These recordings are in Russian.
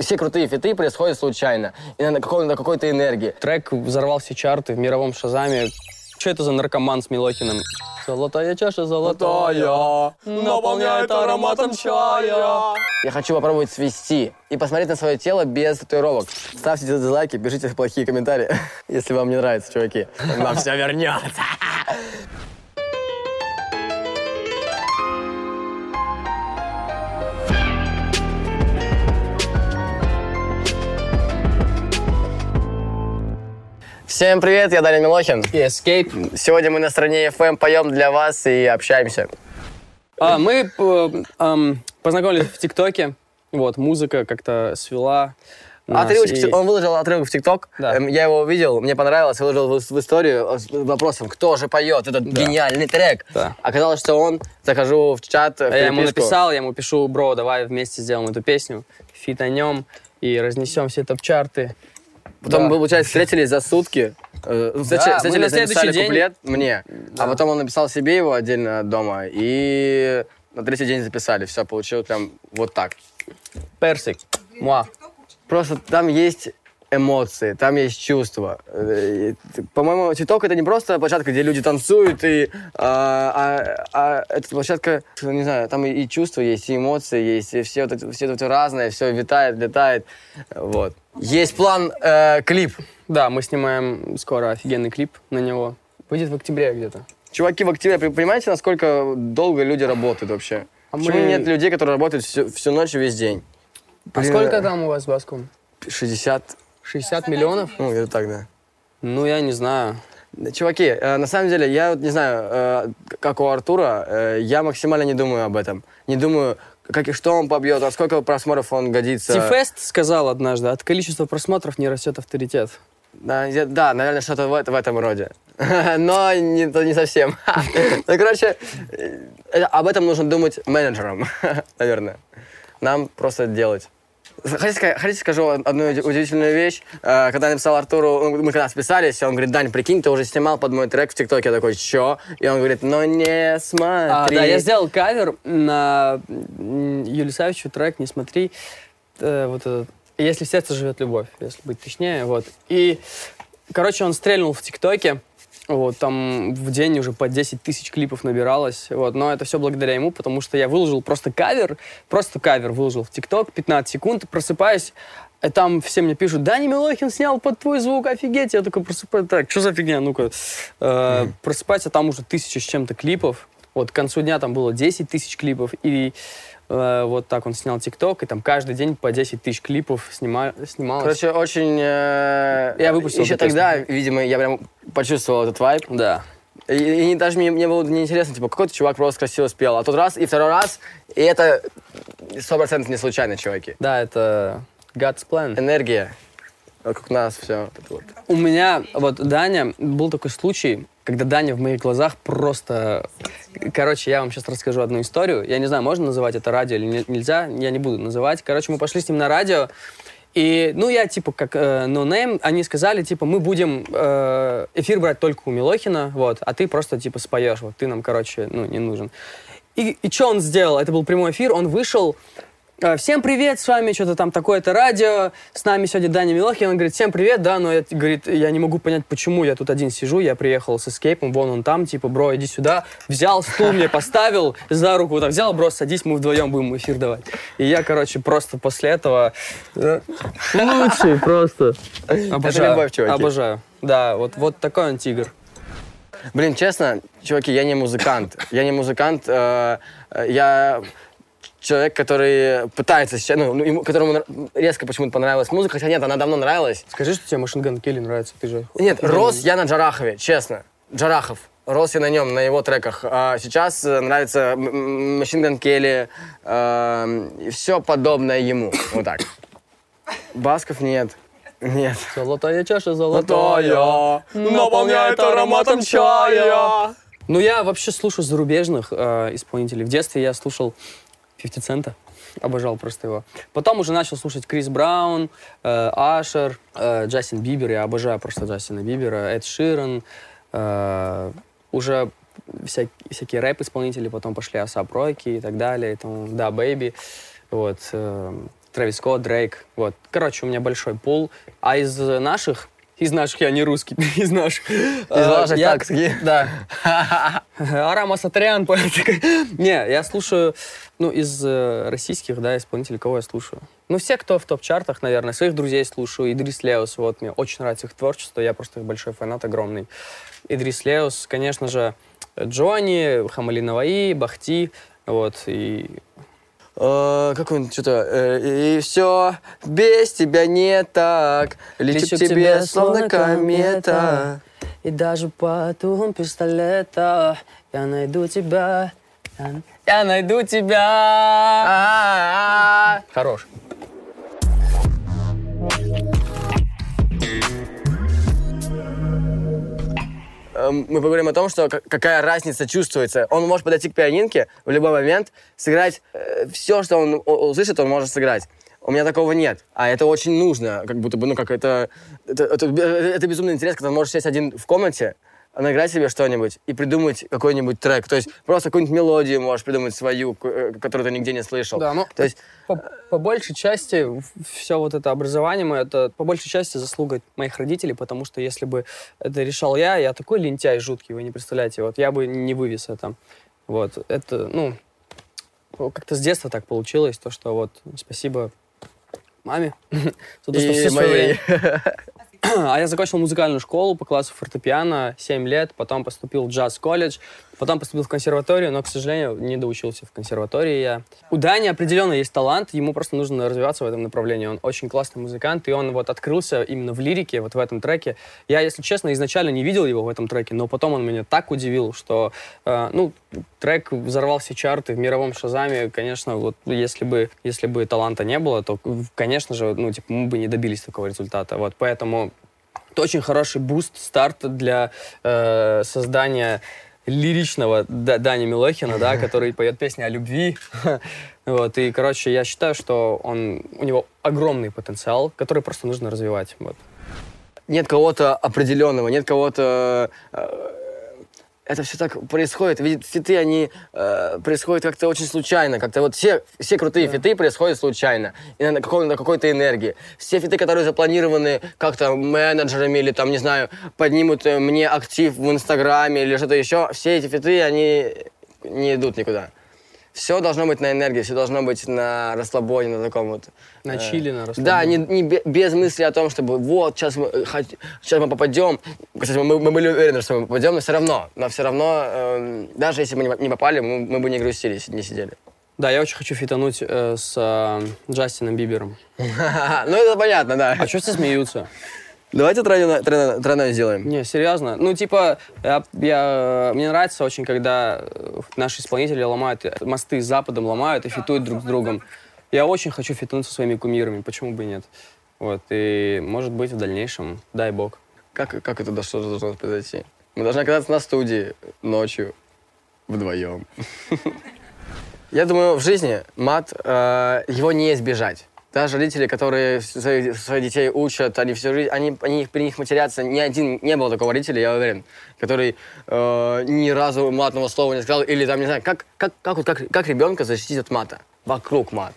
все крутые фиты происходят случайно. И на, какой- на какой-то энергии. Трек взорвал все чарты в мировом шазаме. Что это за наркоман с Милохиным? Золотая чаша золотая, наполняет ароматом чая. Я хочу попробовать свести и посмотреть на свое тело без татуировок. Ставьте дизлайки, пишите плохие комментарии, если вам не нравится, чуваки. Нам все вернется. Всем привет, я Даня Милохин. И Escape. Сегодня мы на стране FM поем для вас и общаемся. А, мы э, эм, познакомились в ТикТоке. Вот, музыка как-то свела нас. Отрывочек, и- он выложил отрывок в ТикТок. Да. Эм, Я его увидел, мне понравилось, выложил в, в историю с вопросом, кто же поет этот гениальный трек. Да. Оказалось, что он. Захожу в чат, в А Я ему написал, я ему пишу, бро, давай вместе сделаем эту песню, фитанем и разнесем все топ-чарты. Потом, Да. получается, встретились за сутки. Э, встреч- мы встретились, на следующий написали день- куплет мне, а потом он написал себе его отдельно дома, и на третий день записали. Все, получилось прям вот так. Персик. Муа. Просто там есть эмоции, там есть чувства. Э, и, По-моему, ТикТок это не просто площадка, где люди танцуют, и, а, а- а это площадка, не знаю, там и, и чувства есть, и эмоции есть, и все, вот это, все это разное, все витает, летает. Вот. Есть план э, клип. Да, мы снимаем скоро офигенный клип на него. Выйдет в октябре где-то. Чуваки, в октябре, понимаете, насколько долго люди работают вообще? А Почему мы- нет людей, которые работают всю, всю ночь и весь день? А Блин, сколько там у вас баском? 60, 60 миллионов? ну, где-то так, да. Ну, я не знаю. Чуваки, э, на самом деле, я вот не знаю, э, как у Артура, э, я максимально не думаю об этом. Не думаю, как и что он побьет, а сколько просмотров он годится. Тифест сказал однажды, от количества просмотров не растет авторитет. Да, да, наверное, что-то в, в этом роде. Но не, не совсем. Ну, короче, э, об этом нужно думать менеджерам, наверное. Нам просто делать. Хотите, ска- хотите скажу одну уди- удивительную вещь? Э, Когда я написал Артуру, мы когда списались, он говорит, Дань, прикинь, ты уже снимал под мой трек в ТикТоке. Я такой, чё? И он говорит, ну не смотри. А, да, я сделал кавер на Юлию Савичу трек «Не смотри». Э, вот «Если в сердце живет любовь», если быть точнее. Вот. И, короче, он стрельнул в ТикТоке. Вот, там в день уже по 10 тысяч клипов набиралось. Вот, но это все благодаря ему, потому что я выложил просто кавер, просто кавер выложил в ТикТок, 15 секунд, просыпаюсь, и там все мне пишут, Дани Милохин снял под твой звук, офигеть. Я такой просыпаюсь, так, что за фигня, ну-ка. Э, Просыпаюсь, а там уже тысяча с чем-то клипов. Вот к концу дня там было 10 тысяч клипов, и э, вот так он снял ТикТок, и там каждый день по 10 тысяч клипов снима, снималось. Короче, очень... э, Я выпустил Еще эту песню. тогда, видимо, я прям почувствовал этот вайб. да. И, и даже мне, мне было неинтересно, типа, какой-то чувак просто красиво спел. А тот раз, и второй раз, и это сто процентов не случайно, чуваки. Да, это God's plan. Энергия. Вокруг нас все. Вот. У меня, вот, Даня, был такой случай, когда Даня в моих глазах просто... Короче, я вам сейчас расскажу одну историю. Я не знаю, можно называть это радио или не- нельзя, я не буду называть. Короче, мы пошли с ним на радио, и, ну, я, типа, как э, no они сказали, типа, мы будем э, эфир брать только у Милохина, вот, а ты просто, типа, споешь, вот, ты нам, короче, ну, не нужен. И, и что он сделал? Это был прямой эфир, он вышел, всем привет, с вами что-то там такое-то радио, с нами сегодня Даня Милохин, он говорит, всем привет, да, но я, говорит, я не могу понять, почему я тут один сижу, я приехал с эскейпом, вон он там, типа, бро, иди сюда, взял стул мне поставил, за руку вот так взял, бро, садись, мы вдвоем будем эфир давать. И я, короче, просто после этого э, лучший просто. Обожаю, любовь, чуваки. обожаю. Да, вот, вот такой он тигр. Блин, честно, чуваки, я не музыкант. Я не музыкант. э, э, я человек, который пытается сейчас, ну, ну, которому резко почему-то понравилась музыка, хотя нет, она давно нравилась. Скажи, что тебе Машин Ган Келли нравится, ты же... Нет, рос я на Джарахове, честно. Джарахов. Рос я на нем, на его треках. А сейчас э, нравится Machine Gun Kelly э, и все подобное ему. Вот так. Басков нет. Нет. Золотая чаша золотая, наполняет ароматом чая. Ну, я вообще слушаю зарубежных э, исполнителей. В детстве я слушал 50 Цента. Обожал просто его. Потом уже начал слушать Крис Браун, э, Ашер, э, Джастин Бибер. Я обожаю просто Джастина Бибера, Эд Ширен. э, уже вся- всякие рэп-исполнители, потом пошли A$AP Rocky и так далее. и DaBaby. Вот. э, Трэвис Скотт, Дрейк. Вот. Короче, у меня большой пул. А из наших, из наших, я не русский, из наших. Из ваших такски. Да. Арам Асатрян. Не, я слушаю, ну, из э, российских, да, исполнителей, кого я слушаю? Ну, все, кто в топ-чартах, наверное, своих друзей слушаю. Идрис Леус, вот, мне очень нравится их творчество, я просто их большой фанат, огромный. Идрис Леус, конечно же, Джонни, Хамали Наваи, Бахти, вот, и Э, Какой-нибудь что-то... э, И все без тебя не так. Лечу к тебе, словно комета. И даже по дум пистолета я найду тебя. Я, я найду тебя. А-а-а. Хорош. Мы поговорим о том, что какая разница чувствуется. Он может подойти к пианинке в любой момент, сыграть все, что он услышит, он может сыграть. У меня такого нет. А это очень нужно. Как будто бы, ну, как это... Это, это, это безумный интерес, когда ты можешь сесть один в комнате, наиграть себе что-нибудь и придумать какой-нибудь трек. То есть просто какую-нибудь мелодию можешь придумать свою, э, которую ты нигде не слышал. Да, ну, То есть По, по большей части все вот это образование мое, это по большей части заслуга моих родителей, потому что если бы это решал я, я такой лентяй жуткий, вы не представляете, вот я бы не вывез это. Вот, это, ну, как-то с детства так получилось, то, что вот спасибо маме за то, что все своё моей... время- А я закончил музыкальную школу по классу фортепиано, 7 лет, потом поступил в джаз-колледж, потом поступил в консерваторию, но, к сожалению, не доучился в консерватории я. У Дани определенно есть талант, ему просто нужно развиваться в этом направлении. Он очень классный музыкант, и он вот открылся именно в лирике, вот в этом треке. Я, если честно, изначально не видел его в этом треке, но потом он меня так удивил, что, э, ну, трек взорвал все чарты в мировом шазаме. Конечно, вот если бы, если бы таланта не было, то, конечно же, ну, типа, мы бы не добились такого результата. Вот, поэтому это очень хороший буст, старт для э, создания лиричного Да- Дани Милохина, да, который поет песни о любви. Вот, и, короче, я считаю, что он, у него огромный потенциал, который просто нужно развивать. Вот. нет кого-то определенного, нет кого-то... э, Это все так происходит. Ведь фиты, они э, происходят как-то очень случайно. Как-то вот все, все крутые фиты происходят случайно. И на, какой- на какой-то энергии. Все фиты, которые запланированы как-то менеджерами или там, не знаю, поднимут э, мне актив в Инстаграме или что-то еще, все эти фиты, они не идут никуда. Все должно быть на энергии, все должно быть на расслабоне, на таком вот... На э, чили, на Да, расслабоне. не, не бе- без мысли о том, чтобы вот, сейчас мы, э, сейчас мы попадем. Кстати, мы, мы были уверены, что мы попадем, но все равно. Но все равно, э, даже если бы не, не попали, мы, мы бы не грустили, не сидели. Да, я очень хочу фитануть э, с э, Джастином Бибером. Ну, это понятно, да. А что все смеются? Давайте тройное, тройное- тройное сделаем. Не, серьезно. Ну, типа, я, я- мне нравится очень, когда э, наши исполнители ломают э, мосты с Западом, ломают и фитуют друг с другом. Я очень хочу фитнуть со своими кумирами, почему бы и нет. Вот, и, может быть, в дальнейшем, дай бог. Как, как это что должно произойти? Мы должны оказаться на студии ночью вдвоем. Я думаю, в жизни мат, э, его не избежать. Даже родители, которые своих, своих детей учат, они всю жизнь, они, они при них матерятся, ни один, не было такого родителя, я уверен, который э, ни разу матного слова не сказал, или там, не знаю, как, как, как, вот как, как ребенка защитить от мата, вокруг мат.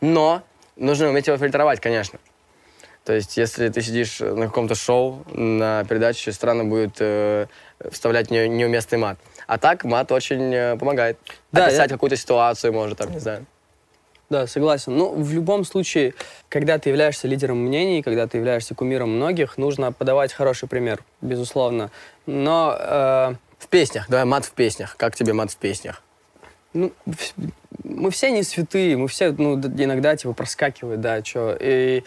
Но нужно уметь его фильтровать, конечно. То есть, если ты сидишь на каком-то шоу, на передаче, странно будет э, вставлять не- неуместный мат. А так мат очень э, помогает. Да, Описать я- какую-то ситуацию, может, там, не знаю. Да, согласен. Ну, в любом случае, когда ты являешься лидером мнений, когда ты являешься кумиром многих, нужно подавать хороший пример, безусловно. Но э, В песнях, давай мат в песнях. Как тебе мат в песнях? ну, мы все не святые, мы все ну, иногда типа проскакивают, да, что. И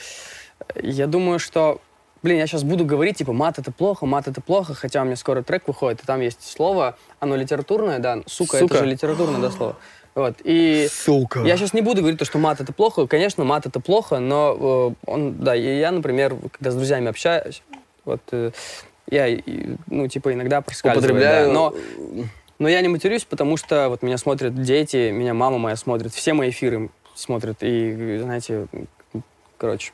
я думаю, что, блин, я сейчас буду говорить, типа, мат это плохо, мат это плохо, хотя у меня скоро трек выходит, и там есть слово, оно литературное, да, сука, Сука. это же литературное, да, слово. Вот, и Сука. я сейчас не буду говорить, то, что мат это плохо. Конечно, мат это плохо, но э, он, да, и я, например, когда с друзьями общаюсь, вот э, я, и, ну, типа, иногда проскальзываю. Употребляю. да, но, но я не матерюсь, потому что вот меня смотрят дети, меня мама моя смотрит, все мои эфиры смотрят, и, знаете, короче,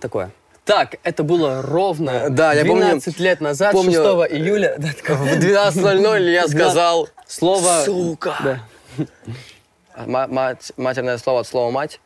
такое. Так, это было ровно Да, я помню- 12 лет назад, помню- 6 июля. В 12.00 я сказал Слово... «сука». Да. Ма- мать- матерное слово от слова «мать».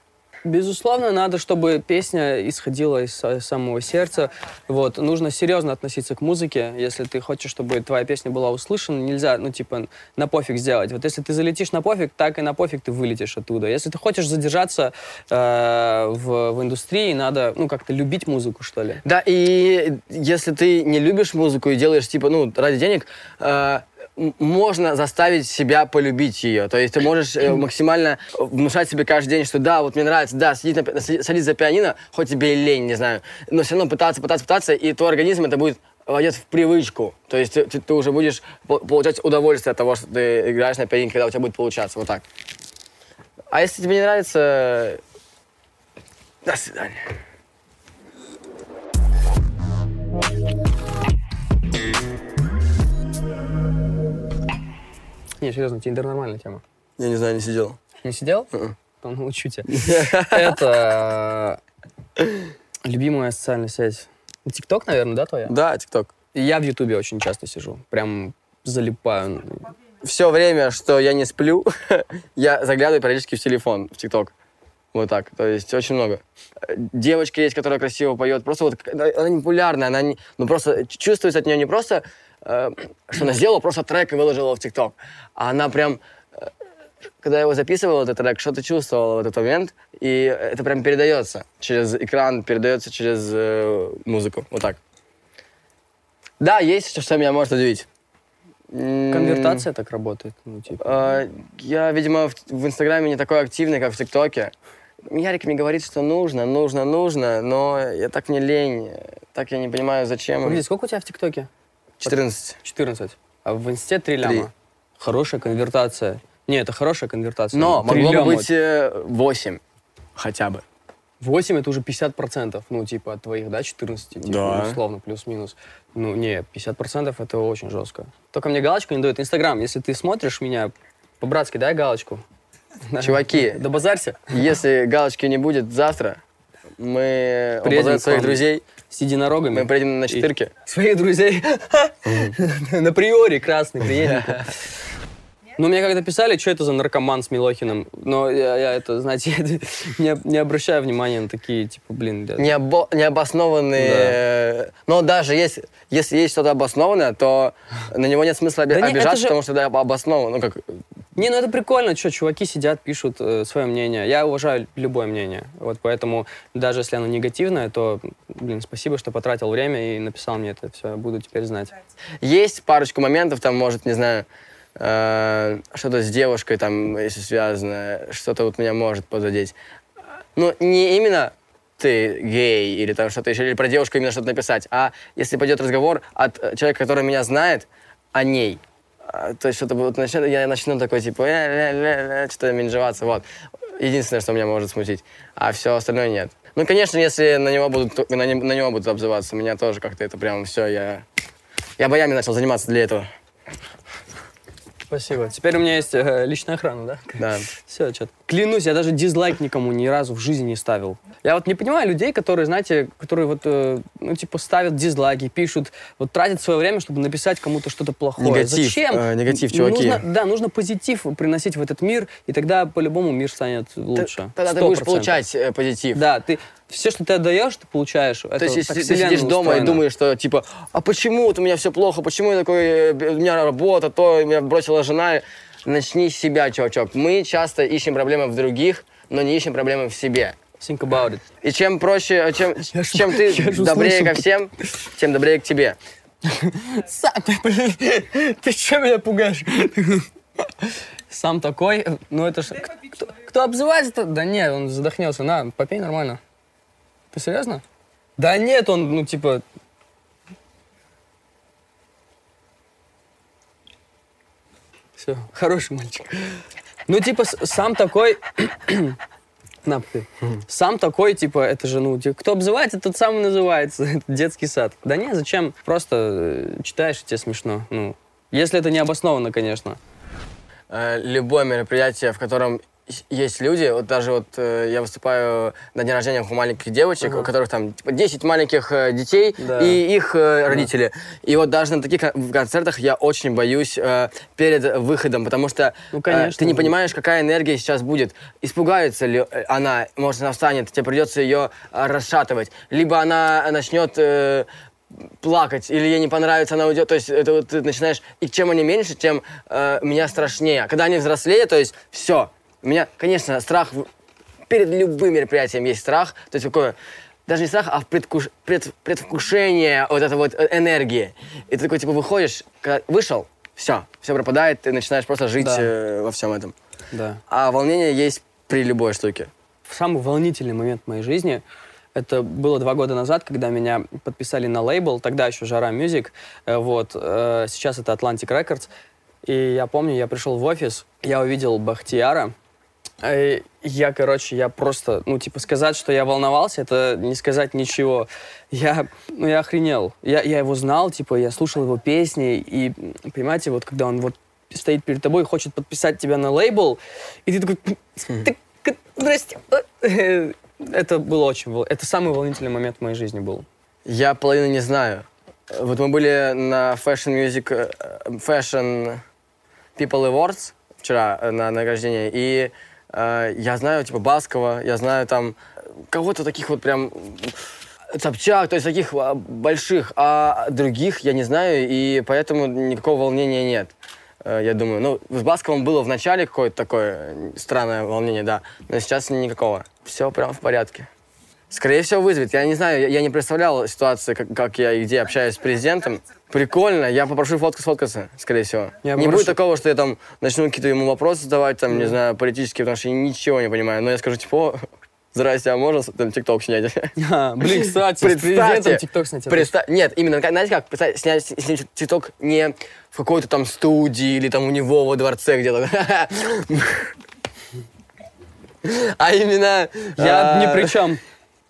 Безусловно, надо, чтобы песня исходила из са- самого сердца. Вот. Нужно серьезно относиться к музыке. Если ты хочешь, чтобы твоя песня была услышана, нельзя, ну, типа, на пофиг сделать. Вот если ты залетишь на пофиг, так и на пофиг ты вылетишь оттуда. Если ты хочешь задержаться э, в, в индустрии, надо, ну, как-то любить музыку, что ли. Да, и если ты не любишь музыку и делаешь, типа, ну, ради денег, э, можно заставить себя полюбить ее. То есть ты можешь э, максимально внушать себе каждый день, что да, вот мне нравится, да, сидеть, на садись за пианино, хоть тебе и лень, не знаю, но все равно пытаться, пытаться, пытаться, и твой организм это будет войдет в привычку. То есть ты, ты- ты уже будешь по- получать удовольствие от того, что ты играешь на пианино, когда у тебя будет получаться. Вот так. А если тебе не нравится, до свидания. Не, серьезно, Тиндер нормальная тема. Я не знаю, не сидел. Не сидел? Мгм. То научу тебя. Это э, любимая социальная связь. Тикток, наверное, да, твоя? Да, ТикТок. Я в Ютубе очень часто сижу. Прям залипаю. Все время, что я не сплю, я заглядываю периодически в телефон, в ТикТок. Вот так. То есть очень много. Э, Девочка есть, которая красиво поет. Просто вот к- она не популярная, она не, ну просто чувствуется от нее не просто, э, что она сделала просто трек и выложила в ТикТок, а она прям э, когда я его записывал, этот трек, что-то чувствовал в этот момент, и это прям передается через экран, передается через э, музыку. Вот так. Да, есть что, что меня может удивить. Конвертация так работает. Ну, типа. а, Я, видимо, в, в Инстаграме не такой активный, как в ТикТоке. Ярик мне говорит, что нужно, нужно, нужно, но я так мне лень, так я не понимаю, зачем. Погоди, сколько у тебя в ТикТоке? 14. 14. А в Инсте 3 Три. ляма. Хорошая конвертация. Не, это хорошая конвертация. Но Три могло бы быть э, 8 хотя бы. 8 это уже 50%, ну, типа, от твоих, да, 14, типа, Да. условно, плюс-минус. Ну, не, 50% это очень жестко. Только мне галочку не дают. Инстаграм, если ты смотришь меня, по-братски дай галочку. Чуваки, Да базарься. если галочки не будет завтра, мы к своих друзей, С единорогами. мы приедем на четырке. Своих друзей. На приоре красный приедет. Ну, мне когда писали, что это за наркоман с Милохиным, но я, я это, знаете, не, не обращаю внимания на такие, типа, блин, да. Необо- необоснованные. э, Но даже если, если есть что-то обоснованное, то на него нет смысла оби- Да не, обижаться, же- потому что это обосновано. Ну, как, Не, ну это прикольно, что чуваки сидят, пишут э, свое мнение. Я уважаю любое мнение. Вот поэтому даже если оно негативное, то, блин, спасибо, что потратил время и написал мне это все. Буду теперь знать. Есть парочку моментов, там, может, не знаю, э, что-то с девушкой, там, если связано, что-то вот меня может позадеть. Ну, не именно ты гей или там что-то еще, или про девушку именно что-то написать, а если пойдет разговор от э, человека, который меня знает, о ней. А, То есть что-то вот начнет, я начну такой, типа, «Ля-ля-ля-ля», что-то менжеваться, вот. Единственное, что меня может смутить. А все остальное нет. Ну, конечно, если на него будут, на, не- на него будут обзываться, меня тоже как-то это прям все, я... Я боями начал заниматься для этого. Спасибо. Теперь у меня есть э, личная охрана, да? Да. Все, что Клянусь, я даже дизлайк никому ни разу в жизни не ставил. Я вот не понимаю людей, которые, знаете, которые вот, э, ну, типа, ставят дизлайки, пишут, вот тратят свое время, чтобы написать кому-то что-то плохое. Негатив, Зачем? э, негатив, чуваки. Нужно, да, нужно позитив приносить в этот мир, и тогда по-любому мир станет лучше. Тогда ты Сто будешь получать э, позитив. Да, ты все, что ты отдаешь, ты получаешь. То есть, если ты сидишь дома и думаешь, что типа, а почему вот у меня все плохо, почему я такой, э, у меня работа, то меня бросила жена, начни с себя, чувачок. Мы часто ищем проблемы в других, но не ищем проблемы в себе. Think about it. И чем проще, э, чем, Я ж- чем ты добрее ко всем, тем добрее к тебе. Сам ты, блин, ты что меня пугаешь? Сам такой, ну это ж... Кто, кто обзывается-то? Да нет, он задохнется. На, попей нормально. Ты серьезно? Да нет, он, ну типа... Все, хороший мальчик. Ну типа сам такой... На, попей. Сам такой, типа, это же, ну, кто обзывается, тот сам и называется. Это детский сад. Да не, зачем? Просто э, читаешь, и тебе смешно. Ну, если это не обоснованно, конечно. Э, Любое мероприятие, в котором есть- люди, вот даже вот э, я выступаю на день рождения у маленьких девочек, у которых там типа 10 маленьких э, детей Да. и их э, родители. И вот даже на таких концертах я очень боюсь э, перед выходом, потому что Ну, э, конечно. ты не понимаешь, какая энергия сейчас будет. Испугается ли э, она, может, она встанет, тебе придется ее э, расшатывать. Либо она начнет э, плакать, или ей не понравится, она уйдет. То есть это вот ты начинаешь... И чем они меньше, тем э, меня страшнее. Когда они взрослее, то есть все. У меня, конечно, страх перед любым мероприятием есть страх. То есть какое... Даже не страх, а предвкуш- пред- предвкушение вот этой вот э, энергии. И ты такой, типа, выходишь, когда вышел, все, все пропадает, ты начинаешь просто жить Да. э, во всем этом. Да. А волнение есть при любой штуке. Самый волнительный момент в моей жизни это было два года назад, когда меня подписали на лейбл, тогда еще Жара Мюзик, э, вот, э, сейчас это Atlantic Records, и я помню, я пришел в офис, я увидел Бахтияра, я, короче, я просто, ну, типа, сказать, что я волновался, это не сказать ничего. Я, ну, я охренел. Я, я его знал, типа, я слушал его песни, и, понимаете, вот когда он вот стоит перед тобой и хочет подписать тебя на лейбл, и ты такой, «Ты к- здрасте. Э, Это было очень, это самый волнительный момент в моей жизни был. Я половину не знаю. Вот мы были на Fashion Music, э, Fashion People Awards вчера э, на награждение, и э, я знаю, типа, Баскова, я знаю там кого-то таких вот прям Собчак, то есть таких а, больших, а других я не знаю, и поэтому никакого волнения нет. Э, Я думаю, ну, с Басковым было в начале какое-то такое э, странное волнение, да, но сейчас никакого. Все прям в порядке. Скорее всего, вызовет. Я не знаю, я, я не представлял ситуации, как, как я и где общаюсь с президентом. Прикольно, я попрошу фотку сфоткаться, скорее всего. Я не попрошу- будет такого, что я там начну какие-то ему вопросы задавать, там, не знаю, политические, потому что я ничего не понимаю. Но я скажу, типа, «О, здрасте, а можно там ТикТок снять? А, блин, кстати, с президентом ТикТок снять. Представь, нет, именно, знаете как, представь, снять ТикТок не в какой-то там студии или там у него во дворце где-то. А именно... Я а, ни при чем.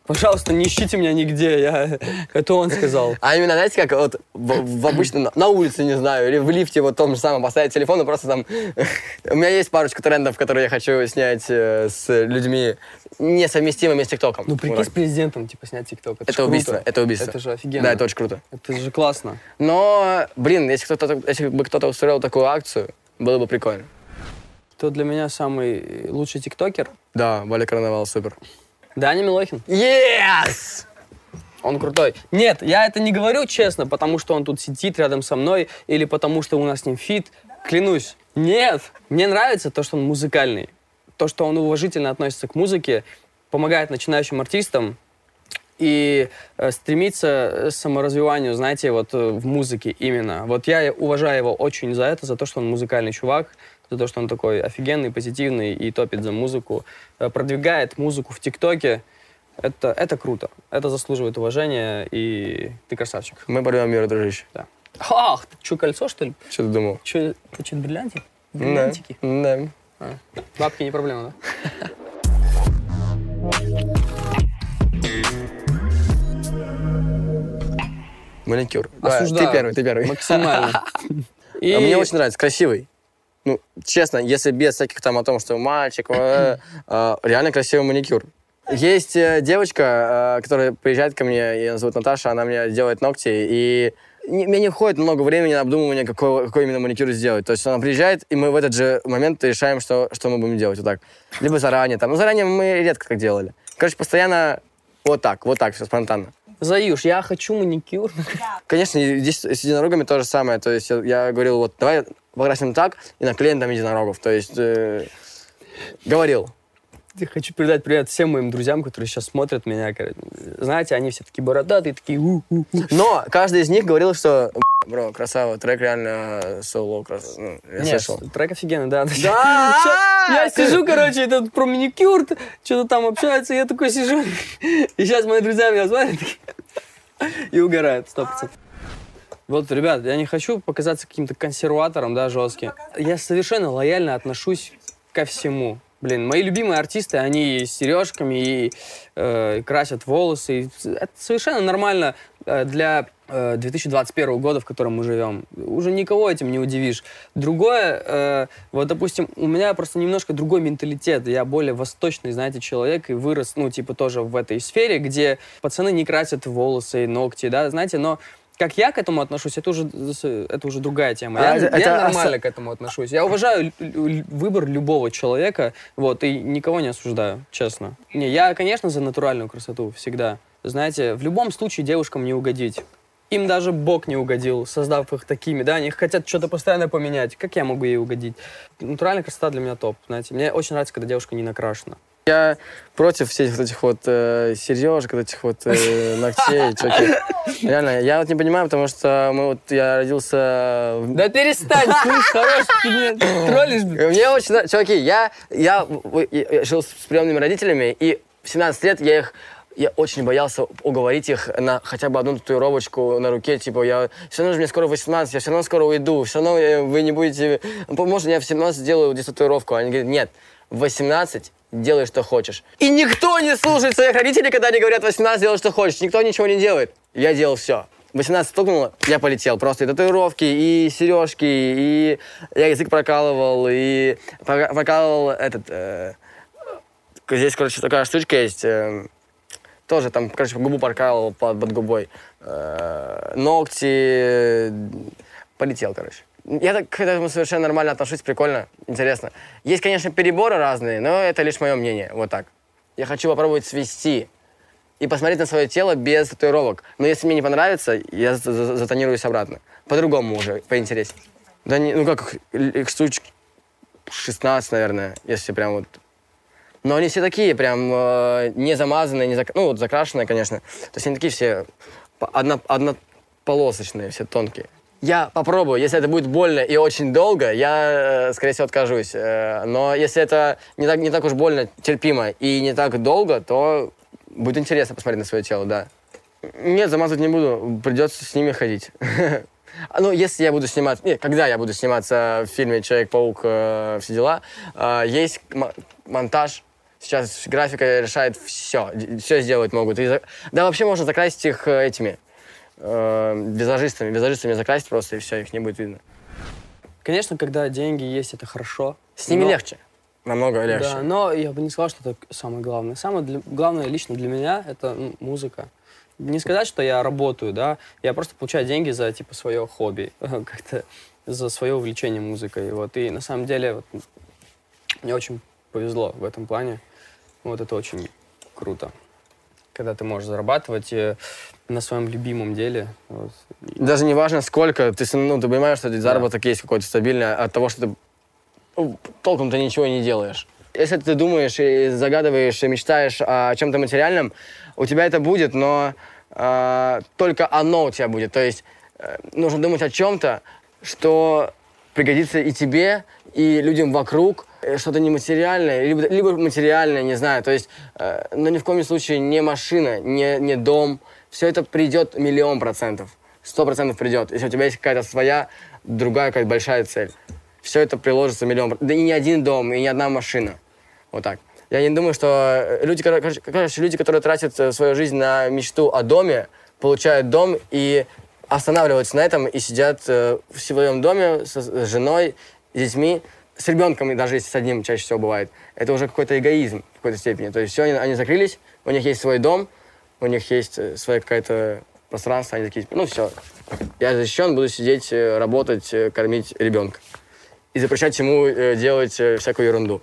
Пожалуйста, не ищите меня нигде. Я... Это он сказал. А именно, знаете, как вот в, в обычном, на улице, не знаю, или в лифте вот том же самом поставить телефон и просто там... У меня есть парочка трендов, которые я хочу снять э, с людьми несовместимыми с ТикТоком. Ну, прикинь, Вот с президентом, типа, снять ТикТок. Это, Это круто. убийство, это убийство. Это же офигенно. Да, это очень круто. Это же классно. Но, блин, если, кто-то, если бы кто-то устроил такую акцию, было бы прикольно. Кто для меня самый лучший тиктокер? Да, Валя Карнавал, супер. Даня Милохин. Yes! Он крутой. Нет, я это не говорю честно, потому что он тут сидит рядом со мной или потому что у нас с ним фит. Клянусь. Нет. Мне нравится то, что он музыкальный. То, что он уважительно относится к музыке, помогает начинающим артистам и э, стремится к саморазвиванию, знаете, вот э, в музыке именно. Вот я уважаю его очень за это, за то, что он музыкальный чувак, за то, что он такой офигенный, позитивный и топит за музыку, э, продвигает музыку в ТикТоке. Это, это круто. Это заслуживает уважения, и ты красавчик. Мы порвем мир, дружище. Да. Ах, ты что, кольцо, что ли? Что ты думал? Че, ты что, бриллианти? Да. Бриллиантики? Да. А, бабки не проблема, да? Маникюр. Осуждаю. Ты первый, ты первый. Максимально. И А Мне очень нравится, красивый. Ну, честно, если без всяких там о том, что мальчик, э, э, реально красивый маникюр. Есть э, девочка, э, которая приезжает ко мне, ее зовут Наташа, она мне делает ногти, и не- мне не уходит много времени на обдумывание, какой, какой именно маникюр сделать. То есть она приезжает, и мы в этот же момент решаем, что, что мы будем делать вот так. Либо заранее там. Ну, заранее мы редко так делали. Короче, постоянно вот так, вот так, все спонтанно. Заюш, я хочу маникюр. Конечно, и здесь с единорогами то же самое. То есть я, я говорил, вот давай покрасим так и наклеим там единорогов. То есть э, говорил. Хочу передать привет всем моим друзьям, которые сейчас смотрят меня. Знаете, они все такие бородатые, такие у-у-у. Но каждый из них говорил, что бро, красава, трек реально соло, крас... ну, я Нет, слышал. трек офигенный, да. Да! Я сижу, короче, этот про маникюр, что-то там общается, я такой сижу. И сейчас мои друзья меня такие, и угорают, сто процентов. Вот, ребят, я не хочу показаться каким-то консерватором, да, жестким. Я совершенно лояльно отношусь ко всему. Блин, мои любимые артисты, они и с сережками, и, э, и красят волосы. и это совершенно нормально э, для э, 2021 года, в котором мы живем. Уже никого этим не удивишь. Другое, э, вот, допустим, у меня просто немножко другой менталитет. Я более восточный, знаете, человек и вырос, ну, типа, тоже в этой сфере, где пацаны не красят волосы, ногти, да, знаете, но как я к этому отношусь, это уже, это уже другая тема. А я это- я это нормально ос- к этому отношусь. Я уважаю выбор любого человека, вот, и никого не осуждаю, честно. Не, я, конечно, за натуральную красоту, всегда. Знаете, в любом случае девушкам не угодить. Им даже Бог не угодил, создав их такими, да, они хотят что-то постоянно поменять. Как я могу ей угодить? Натуральная красота для меня топ, знаете. Мне очень нравится, когда девушка не накрашена. Я против всех вот этих вот э, сережек, вот этих вот э, ногтей, чуваки. Реально, я вот не понимаю, потому что мы вот, я родился... Да перестань, слышь, хорош, ты меня троллишь. Мне очень нравится, чуваки, я, я, я жил с приемными родителями, и в 17 лет я их я очень боялся уговорить их на хотя бы одну татуировочку на руке, типа, я все равно же мне скоро 18, я все равно скоро уйду, все равно э, вы не будете... Может, я в 17 сделаю здесь татуировку? Они говорят, нет, 18 делай, что хочешь. И никто не слушает своих родителей, когда они говорят, 18 делай, что хочешь. Никто ничего не делает. Я делал все. 18 стукнуло, я полетел. Просто и татуировки, и сережки, и я язык прокалывал, и про- прокалывал этот... э, здесь, короче, такая штучка есть. э, тоже там, короче, губу прокалывал под, под губой. Э, ногти... полетел, короче. Я так к этому совершенно нормально отношусь, прикольно, интересно. Есть, конечно, переборы разные, но это лишь мое мнение, вот так. Я хочу попробовать свести и посмотреть на свое тело без татуировок. Но если мне не понравится, я за- за- затонируюсь обратно. По-другому уже, поинтереснее. Да не, ну как, их штучек 16, наверное, если прям вот... Но они все такие, прям э, не замазанные, не зак... ну вот закрашенные, конечно. То есть они такие все одно, однополосочные, все тонкие. Я попробую, если это будет больно и очень долго, я, э, скорее всего, откажусь. Э, но если это не так, не так уж больно, терпимо и не так долго, то будет интересно посмотреть на свое тело, да. Нет, замазывать не буду, придется с ними ходить. Ну, если я буду сниматься, нет, когда я буду сниматься в фильме «Человек-паук. э, все дела», есть монтаж. Сейчас графика решает все, все сделать могут. И Да, вообще можно закрасить их этими э, визажистами. Визажистами закрасить просто, и все, их не будет видно. Конечно, когда деньги есть, это хорошо. С ними но- легче. Намного легче. Да, но я бы не сказал, что это самое главное. Самое для- главное лично для меня это ну, музыка. Не сказать, что я работаю, да, я просто получаю деньги за типа свое хобби, как-то за свое увлечение музыкой. Вот и на самом деле вот, мне очень повезло в этом плане. Вот это очень круто, когда ты можешь зарабатывать на своем любимом деле. Вот. Даже не важно, сколько, ты, ну, ты понимаешь, что заработок есть какой-то стабильный от того, что ты ну, толком ты ничего не делаешь. Если ты думаешь и загадываешь и мечтаешь о чем-то материальном, у тебя это будет, но э, только оно у тебя будет. То есть э, нужно думать о чем-то, что пригодится и тебе, и людям вокруг, э, что-то нематериальное, либо, либо материальное, не знаю. То есть, э, но ни в коем случае не машина, не, не дом. Все это придет миллион процентов. Сто процентов придет, если у тебя есть какая-то своя, другая какая-то большая цель. Все это приложится миллион. Да и не один дом, и не одна машина. Вот так. Я не думаю, что э, люди, кор- короче, люди, которые тратят э, свою жизнь на мечту о доме, получают дом и останавливаются на этом и сидят э, в своем доме с женой, с детьми, с ребенком, и даже если с одним чаще всего бывает. Это уже какой-то эгоизм в какой-то степени. То есть все, они, они закрылись, у них есть свой дом, у них есть э, своя какая-то пространство, они такие, ну все, я защищен, буду сидеть, э, работать, э, кормить ребенка. И запрещать ему делать всякую ерунду.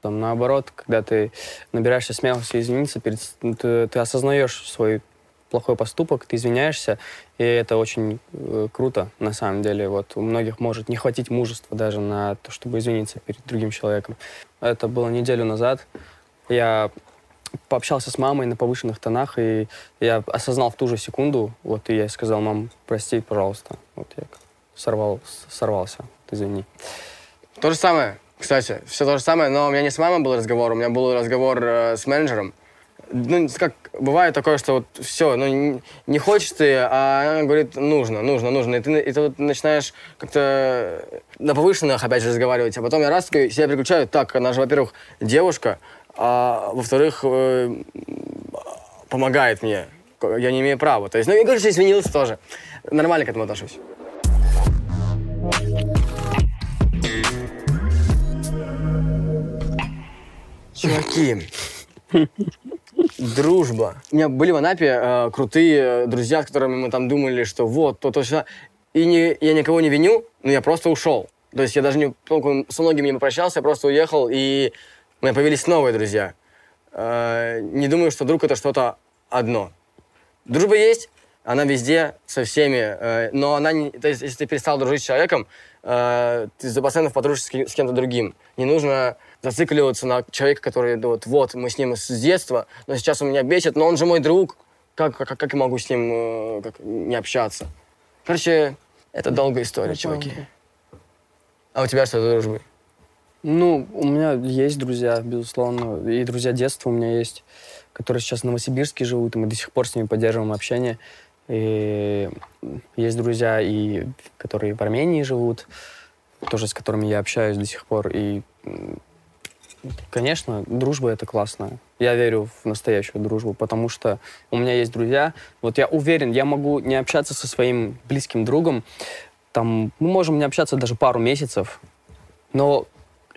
Там, наоборот, когда ты набираешься смелости извиниться, перед, ну, ты, ты осознаешь свой плохой поступок, ты извиняешься, и это очень э, круто, на самом деле. Вот у многих может не хватить мужества даже на то, чтобы извиниться перед другим человеком. Это было неделю назад. Я пообщался с мамой на повышенных тонах, и я осознал в ту же секунду, вот, и я сказал, мам, прости, пожалуйста. Вот я сорвал, сорвался, извини. То же самое, кстати, все то же самое, но у меня не с мамой был разговор, у меня был разговор э, с менеджером. Ну, как бывает такое, что вот все, ну, не, не хочешь ты, а она говорит, нужно, нужно, нужно. И ты, и ты вот начинаешь как-то на повышенных опять же разговаривать, а потом я раз себя переключаю, так, она же, во-первых, девушка, а во-вторых, э, помогает мне. я не имею права. То есть, ну, я говорю, что извинился тоже. Нормально к этому отношусь. Чуваки, дружба. У меня были в Анапе э, крутые э, друзья, с которыми мы там думали, что вот, то, то, сюда. И не, я никого не виню, но я просто ушел. То есть я даже не со многими не попрощался, я просто уехал, и у меня появились новые друзья. Э, не думаю, что друг это что-то одно. Дружба есть, она везде, со всеми, э, но она не... То есть, если ты перестал дружить с человеком, э, ты за постоянно подружишься с кем-то другим. Не нужно зацикливаться на человека, который, вот, вот, мы с ним с детства, но сейчас он меня бесит, но он же мой друг. Как, как, как я могу с ним э, как, не общаться? Короче, это долгая история, чуваки. А у тебя что за дружбы? Ну, у меня есть друзья, безусловно, и друзья детства у меня есть, которые сейчас в Новосибирске живут, и мы до сих пор с ними поддерживаем общение. И есть друзья, и, которые в Армении живут, тоже с которыми я общаюсь до сих пор. И, конечно, дружба — это классно. Я верю в настоящую дружбу, потому что у меня есть друзья. Вот я уверен, я могу не общаться со своим близким другом, там, мы можем не общаться даже пару месяцев, но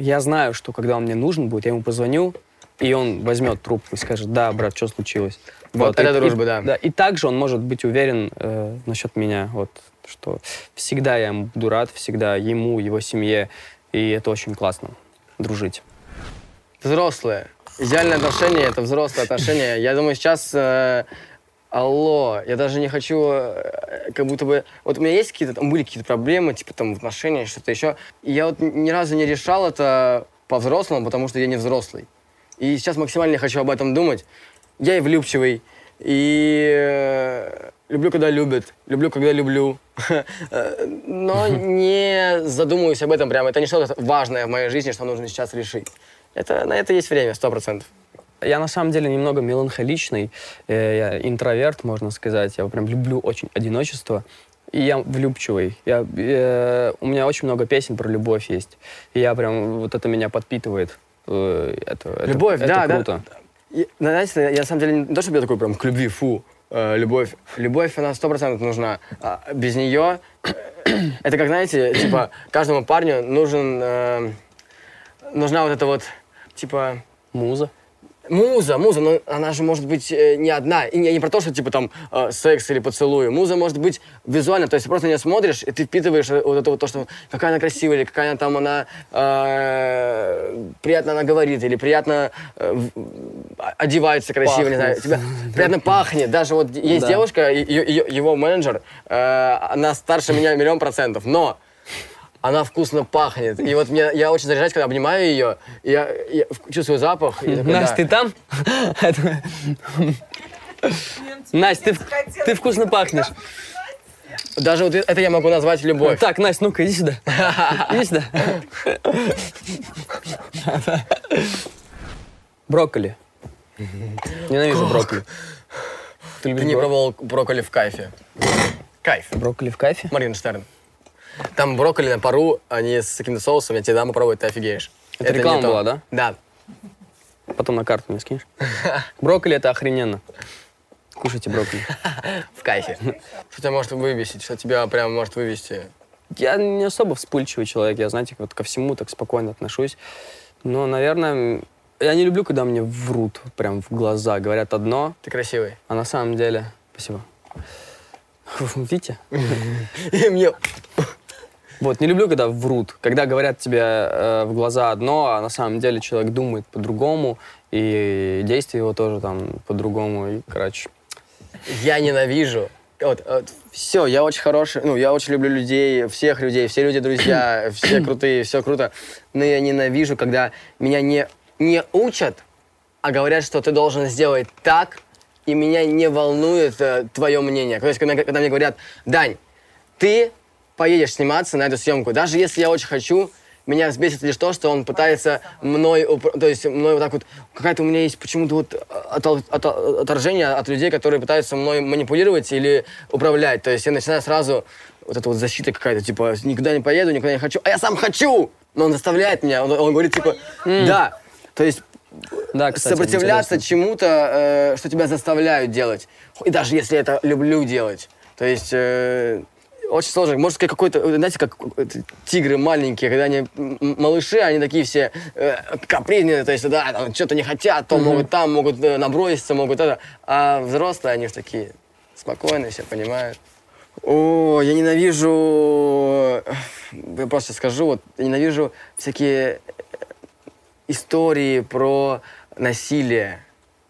я знаю, что когда он мне нужен будет, я ему позвоню, и он возьмет трубку и скажет, да, брат, что случилось? Вот и- это и- дружба, да. да. И также он может быть уверен э, насчет меня, вот, что всегда я ему буду рад, всегда ему, его семье, и это очень классно, дружить. Взрослые. Идеальное отношение — это взрослые отношения. Я думаю, сейчас... э, алло, я даже не хочу, э, как будто бы... Вот у меня есть какие-то, там были какие-то проблемы, типа там в отношениях, что-то еще. И я вот ни разу не решал это по-взрослому, потому что я не взрослый. И сейчас максимально хочу об этом думать. Я и влюбчивый, и э, люблю, когда любят, люблю, когда люблю. Э, Но не задумываюсь об этом прямо. Это не что-то важное в моей жизни, что нужно сейчас решить. Это, на это есть время, сто процентов. Я на самом деле немного меланхоличный, э, я интроверт, можно сказать. Я прям люблю очень одиночество. И я влюбчивый. Я, э, у меня очень много песен про любовь есть. И я прям, вот это меня подпитывает. Э, Это, это- Любовь, это да, да. круто. И, знаете, я на самом деле не то, чтобы я такой прям к любви, фу, э, любовь. Любовь, она сто процентов нужна. А без нее, э, это как, знаете, типа, каждому парню нужен, э, нужна вот эта вот, типа, Муза. Муза, муза, но она же может быть э, не одна. И не, не про то, что типа там э, секс или поцелуй. Муза может быть визуально, то есть ты просто нее смотришь, и ты впитываешь э, вот это вот то, что какая она красивая, или какая она там она э, приятно она говорит, или приятно э, одевается красиво, не знаю, Пахнет. тебя приятно пахнет. Даже вот есть Да. девушка, ее- ее- его менеджер, э, она старше меня миллион процентов, но она вкусно пахнет. И вот мне, я очень заряжаюсь, когда обнимаю ее, я, я чувствую запах. И такой, Настя, да. ты там? Настя, ты, ты вкусно пахнешь. Даже вот это я могу назвать любовь. Так, Настя, ну-ка, иди сюда. Иди сюда. Брокколи. Ненавижу брокколи. Ты не пробовал брокколи в кайфе? Кайф. брокколи в кайфе? Моргенштерн. Там брокколи на пару, они с каким-то соусом, я тебе дам попробовать, ты офигеешь. Это не реклама была, да? Да. Потом на карту мне скинешь. Брокколи это охрененно. Кушайте брокколи. В кайфе. Что тебя может вывесить, что тебя прям может вывести? Я не особо вспыльчивый человек, я, знаете, вот ко всему так спокойно отношусь. Но, наверное, я не люблю, когда мне врут прям в глаза, говорят одно, Ты красивый. а на самом деле... Спасибо. Видите? И мне... Вот, не люблю, когда врут. Когда говорят тебе э, в глаза одно, а на самом деле человек думает по-другому, и действия его тоже там по-другому, и, короче... Я ненавижу. Вот, все, я очень хороший, ну, я очень люблю людей, всех людей, все люди друзья, все крутые, все круто. Но я ненавижу, когда меня не, не учат, а говорят, что ты должен сделать так, и меня не волнует э, твое мнение. То есть, когда, когда мне говорят, Дань, ты поедешь сниматься на эту съемку, даже если я очень хочу, меня взбесит лишь то, что он пытается мной, то есть мной вот так вот, какая-то у меня есть почему-то вот ото- отторжение от людей, которые пытаются мной манипулировать или управлять. То есть я начинаю сразу вот эта вот защита какая-то, типа, никуда не поеду, никуда не хочу, а я сам хочу! Но он заставляет меня, он, он говорит, типа, да. То есть Да, кстати, сопротивляться чему-то, э, что тебя заставляют делать. И даже если это люблю делать. То есть э, очень сложно. Может, как какой-то, э, знаете, как э, тигры маленькие, когда они малыши, они такие все э, капризные, то есть, да, там что-то не хотят, то могут там, могут э, наброситься, могут это. А взрослые, они такие спокойные, все понимают. О, я ненавижу, я просто скажу, вот, я ненавижу всякие истории про насилие.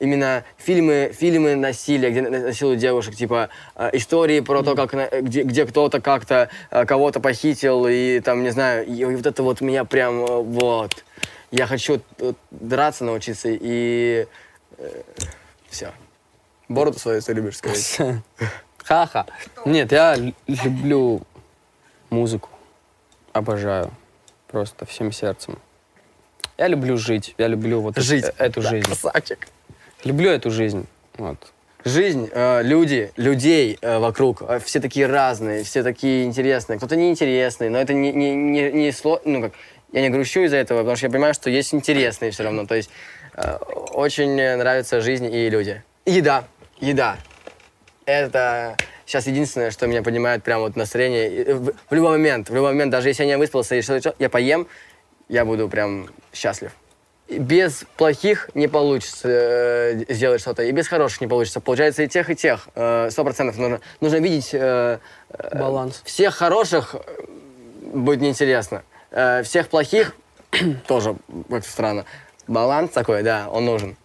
Именно фильмы, фильмы насилия, где на- насилуют девушек, типа э, истории про то, как где, где кто-то как-то э, кого-то похитил, и там, не знаю, и, вот это вот меня прям э, вот. Я хочу э, драться научиться, и все. Бороду свою ты любишь сказать. Ха-ха. Нет, я люблю музыку. Обожаю. Просто всем сердцем. Я люблю жить. Я люблю вот Жить. э- эту Да, жизнь. Красавчик. Люблю эту жизнь. Вот. Жизнь, э, люди, людей э, вокруг, э, все такие разные, все такие интересные. Кто-то неинтересный, но это не, не, не, не сло- ну как, я не грущу из-за этого, потому что я понимаю, что есть интересные все равно. То есть э, очень нравится жизнь и люди. Еда, еда. Это сейчас единственное, что меня поднимает прям вот настроение. И В, в любой момент, в любой момент, даже если я не выспался, и что-то, я поем, я буду прям счастлив. Без плохих не получится э, сделать что-то, и без хороших не получится. Получается и тех, и тех. э, Сто процентов нужно, нужно видеть э, э, Баланс. всех хороших э, будет неинтересно. Э, всех плохих тоже как-то странно. Баланс такой, да, он нужен.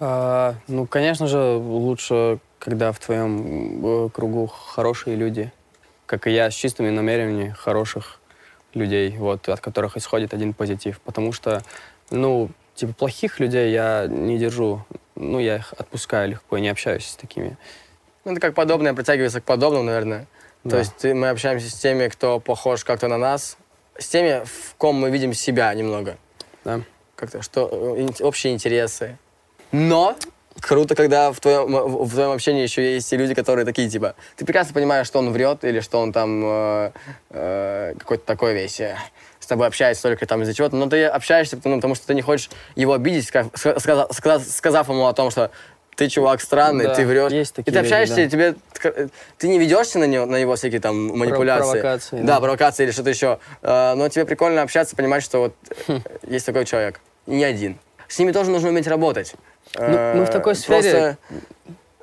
А, ну, конечно же, лучше, когда в твоем э, кругу хорошие люди, как и я, с чистыми намерениями хороших людей, вот, от которых исходит один позитив. Потому что, ну, типа, плохих людей я не держу. Ну, я их отпускаю легко, не общаюсь с такими. Ну, это как подобное притягивается к подобному, наверное. То Да. есть ты- мы общаемся с теми, кто похож как-то на нас, с теми, в ком мы видим себя немного. Да. Как-то, что э, общие интересы. Но круто, когда в твоем, в в твоем общении еще есть и люди, которые такие, типа, ты прекрасно понимаешь, что он врет или что он там э, э, какой-то такой весь э, с тобой общается только там из-за чего-то, но ты общаешься, потому, потому что ты не хочешь его обидеть, ска- ска- сказа- ска- сказав ему о том, что ты чувак странный, Да, ты врешь. есть и такие ты люди, общаешься, да. и тебе т- ты не ведешься на него, на его всякие там манипуляции. провокации, Да, да. провокации или что-то еще. Э, Но тебе прикольно общаться, понимать, что вот Хм. э, есть такой человек. И не один. С ними тоже нужно уметь работать. Ну, мы в такой Э, сфере-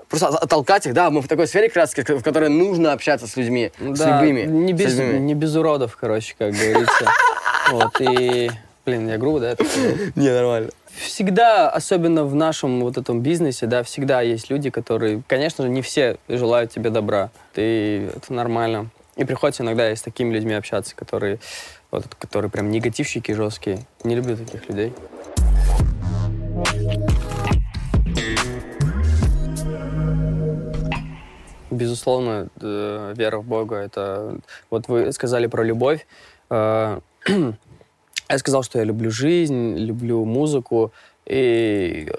Просто, просто оттолкать их, да, мы в такой сфере как раз, в которой нужно общаться с людьми, с Да, любыми. Не с без, не без уродов, короче, как говорится. Вот, и... Блин, я грубо, да, это? Не, нормально. Всегда, особенно в нашем вот этом бизнесе, да, всегда есть люди, которые, конечно же, не все желают тебе добра. И это нормально. И приходится иногда и с такими людьми общаться, которые, вот, которые прям негативщики жесткие. Не люблю таких людей. Безусловно, э, вера в Бога это. Вот вы сказали про любовь. Э, Я сказал, что я люблю жизнь, люблю музыку, и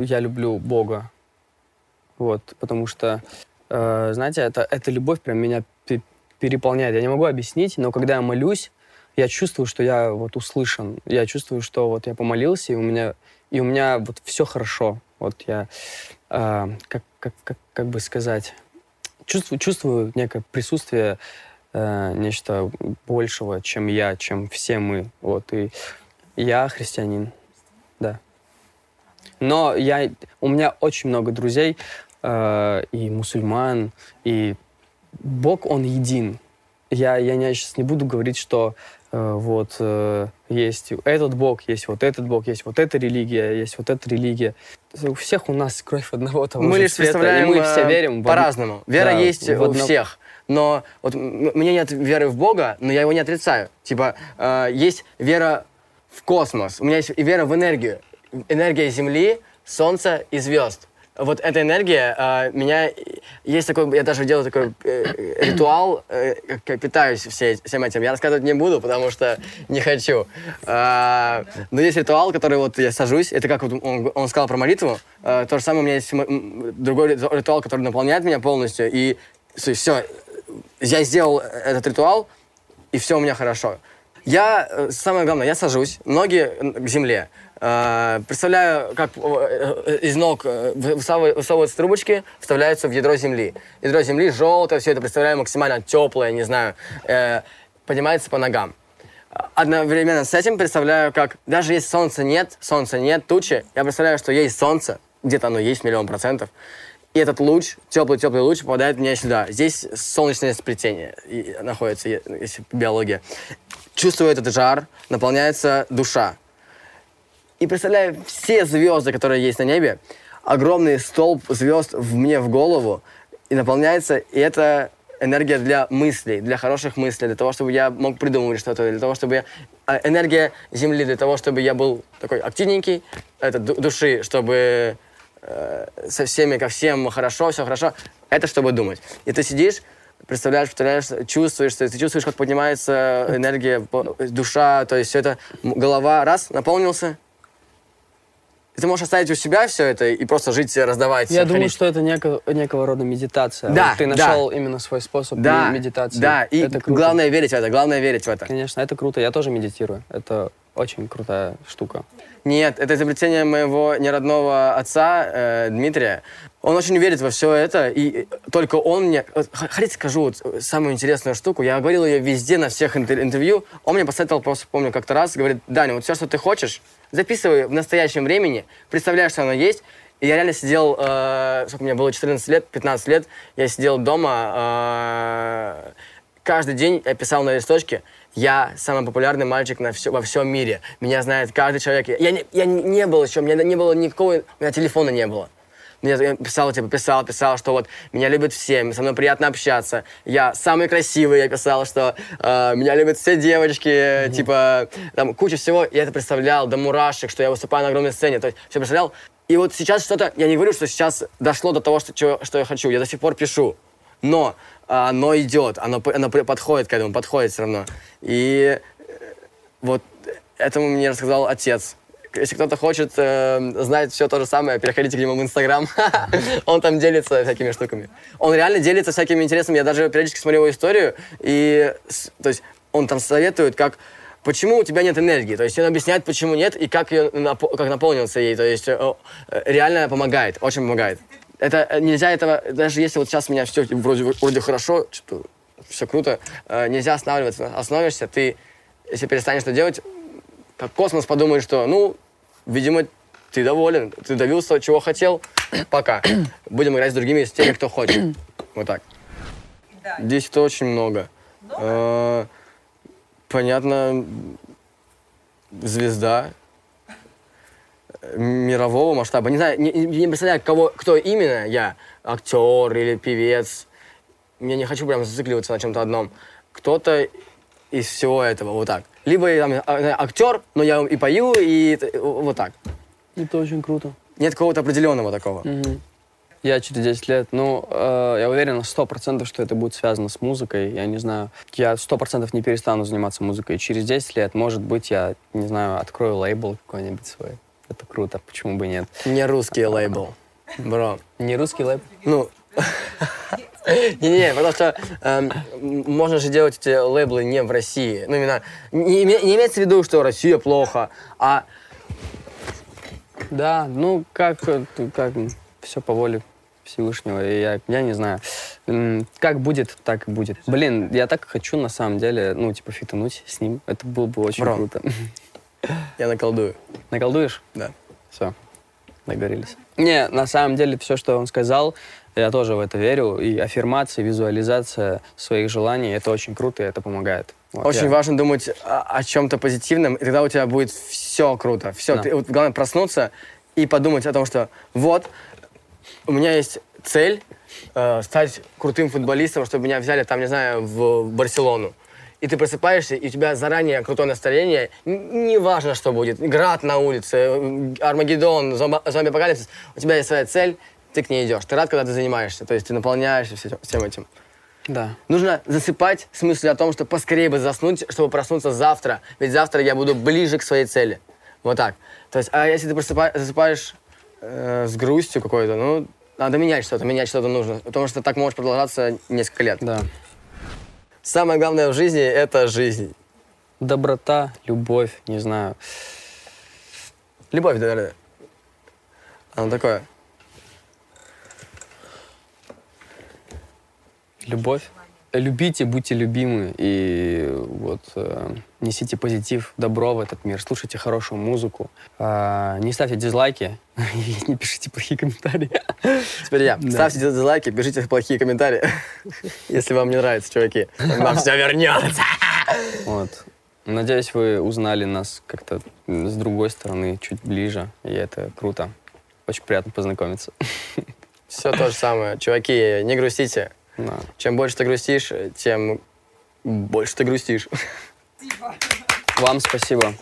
я люблю Бога. Вот, потому что, э, знаете, это, эта любовь прям меня пе- переполняет. Я не могу объяснить, но когда я молюсь, я чувствую, что я вот услышан. Я чувствую, что вот я помолился, и у меня, и у меня вот все хорошо. Вот я, э, как, как, как, как бы сказать, чувствую, чувствую некое присутствие э, нечто большего, чем я, чем все мы. Вот, и я христианин, да. Но я, у меня очень много друзей, э, и мусульман, и Бог, Он един. Я, я не, сейчас не буду говорить, что э, вот э, есть этот Бог, есть вот этот Бог, есть вот эта религия, есть вот эта религия. У всех у нас кровь одного того мы же лишь цвета, и мы все э, верим по-разному. Вера Да, есть у одно- всех. Но вот м- мне нет веры в Бога, но я его не отрицаю. Типа, э, есть вера в космос, у меня есть вера в энергию. Энергия Земли, Солнца и звезд. Вот эта энергия э, меня... Есть такой... Я даже делаю такой э, ритуал, э, питаюсь все, всем этим. Я рассказывать не буду, потому что не хочу. А, но есть ритуал, который вот я сажусь. Это как вот он, он сказал про молитву. Э, то же самое у меня есть другой риту- ритуал, который наполняет меня полностью. И все, я сделал этот ритуал, и все у меня хорошо. Я, э, самое главное, я сажусь, ноги к земле, Э, представляю, как э, из ног высовы- высовываются трубочки, вставляются в ядро Земли. Ядро Земли желтое, все это представляю максимально теплое, не знаю, поднимается по ногам. Одновременно с этим представляю, как даже если солнца нет, солнца нет, тучи, я представляю, что есть солнце, где-то оно есть, миллион процентов, и этот луч, теплый-теплый луч попадает мне сюда. Здесь солнечное сплетение находится, если биология. Чувствую этот жар, наполняется душа. И представляю все звезды, которые есть на небе, огромный столб звезд в мне в голову, и наполняется, и это энергия для мыслей, для хороших мыслей, для того, чтобы я мог придумывать что-то, для того, чтобы я... а, Энергия Земли для того, чтобы я был такой активненький, это ду- души, чтобы со всеми, ко всем хорошо, все хорошо. Это чтобы думать. И ты сидишь, представляешь, представляешь, чувствуешь, ты чувствуешь, как поднимается энергия, душа, то есть все это, голова, раз, наполнился, и ты можешь оставить у себя все это и просто жить, раздавать. Я думаю, что это неко- некого рода медитация. Да, Вот ты да. нашел именно свой способ Да, медитации. да, и это круто. главное верить в это, главное верить в это. Конечно, это круто. Я тоже медитирую. Это очень крутая штука. Нет, это изобретение моего неродного отца э, Дмитрия. Он очень верит во все это, и только он мне... х- Хотите, скажу вот самую интересную штуку? Я говорил ее везде, на всех интер- интервью. Он мне посоветовал, просто помню, как-то раз, говорит, Даня, вот все, что ты хочешь, записывай в настоящем времени, представляешь, что оно есть. И я реально сидел, э, сколько мне было, 14 лет, 15 лет, я сидел дома, э, каждый день я писал на листочке, я самый популярный мальчик на всё- во всем мире. Меня знает каждый человек. Я, не, я не- был еще, у меня не было никакого, у меня телефона не было. Мне я писал, типа, писал, писал, что вот меня любят все, со мной приятно общаться. Я самый красивый, я писал, что э, меня любят все девочки, типа, там, куча всего. Я это представлял до мурашек, что я выступаю на огромной сцене. То есть все представлял. И вот сейчас что-то, я не говорю, что сейчас дошло до того, что, что я хочу. Я до сих пор пишу. Но оно идет, оно, оно подходит к этому, подходит все равно. И э, вот этому мне рассказал отец. Если кто-то хочет э, знать все то же самое, переходите к нему в Инстаграм. Он там делится всякими штуками. Он реально делится всякими интересными. Я даже периодически смотрю его историю, и то есть он там советует, как почему у тебя нет энергии. То есть он объясняет, почему нет, и как, ее как наполнился ей. То есть э, э, реально помогает, очень помогает. Это э, нельзя этого, даже если вот сейчас у меня все вроде, вроде хорошо, что все круто, э, нельзя останавливаться. Остановишься, ты, если перестанешь это делать, как космос подумает, что, ну, видимо, ты доволен, ты добился, чего хотел, пока. Будем играть с другими, с теми, кто хочет. Вот так. Здесь это очень много. Э, Понятно, звезда мирового масштаба. Не знаю, не, не- представляю, кого, кто именно я, актер или певец. Я не хочу прям зацикливаться на чем-то одном. Кто-то из всего этого, вот так. Либо я там, а, актер, но я и пою, и вот так. Это очень круто. Нет какого-то определенного такого. Я через 10 лет, ну, э, я уверен на 100%, что это будет связано с музыкой. Я не знаю, я 100% не перестану заниматься музыкой. Через 10 лет, может быть, я, не знаю, открою лейбл какой-нибудь свой. Это круто, почему бы нет. Не русский лейбл, бро. Не русский лейбл? Ну, не-не, потому что эм, можно же делать эти лейблы не в России. Ну, именно, не, име- не имеется в виду, что Россия плохо, а Да, ну, как, э, как все по воле Всевышнего. И я, я не знаю. Как будет, так и будет. Блин, я так хочу, на самом деле, ну, типа, фитануть с ним. Это было бы очень Бро. круто. я наколдую. Наколдуешь? Да. Все, договорились. Не, на самом деле, все, что он сказал, я тоже в это верю. И аффирмация, визуализация своих желаний, это очень круто, и это помогает. Вот Очень я- важно думать о, о чем-то позитивном, и тогда у тебя будет все круто. Все, Да. ты, вот главное проснуться и подумать о том, что вот, у меня есть цель э, стать крутым футболистом, чтобы меня взяли там, не знаю, в Барселону. И ты просыпаешься, и у тебя заранее крутое настроение. Н- Неважно, что будет. Град на улице, Армагеддон, зомбо- зомби-апокалипсис. У тебя есть своя цель, ты к ней идешь. Ты рад, когда ты занимаешься. То есть ты наполняешься всем- этим. Да. Нужно засыпать с мыслью о том, что поскорее бы заснуть, чтобы проснуться завтра. Ведь завтра я буду ближе к своей цели. Вот так. То есть, а если ты просыпа- засыпаешь э, с грустью какой-то, ну, надо менять что-то, менять что-то нужно. Потому что так может продолжаться несколько лет. Да. Самое главное в жизни — это жизнь. Доброта, любовь, не знаю. Любовь, наверное. Оно такое. Любовь. Любите, будьте любимы и вот э, несите позитив, добро в этот мир, слушайте хорошую музыку, А, не ставьте дизлайки и не пишите плохие комментарии. Теперь я. Да. Ставьте дизлайки, пишите плохие комментарии, если вам не нравится, чуваки. Нам все вернется. Вот. Надеюсь, вы узнали нас как-то с другой стороны, чуть ближе, и это круто. Очень приятно познакомиться. Все то же самое. Чуваки, не грустите. Да. Чем больше ты грустишь, тем больше ты грустишь. Вам спасибо.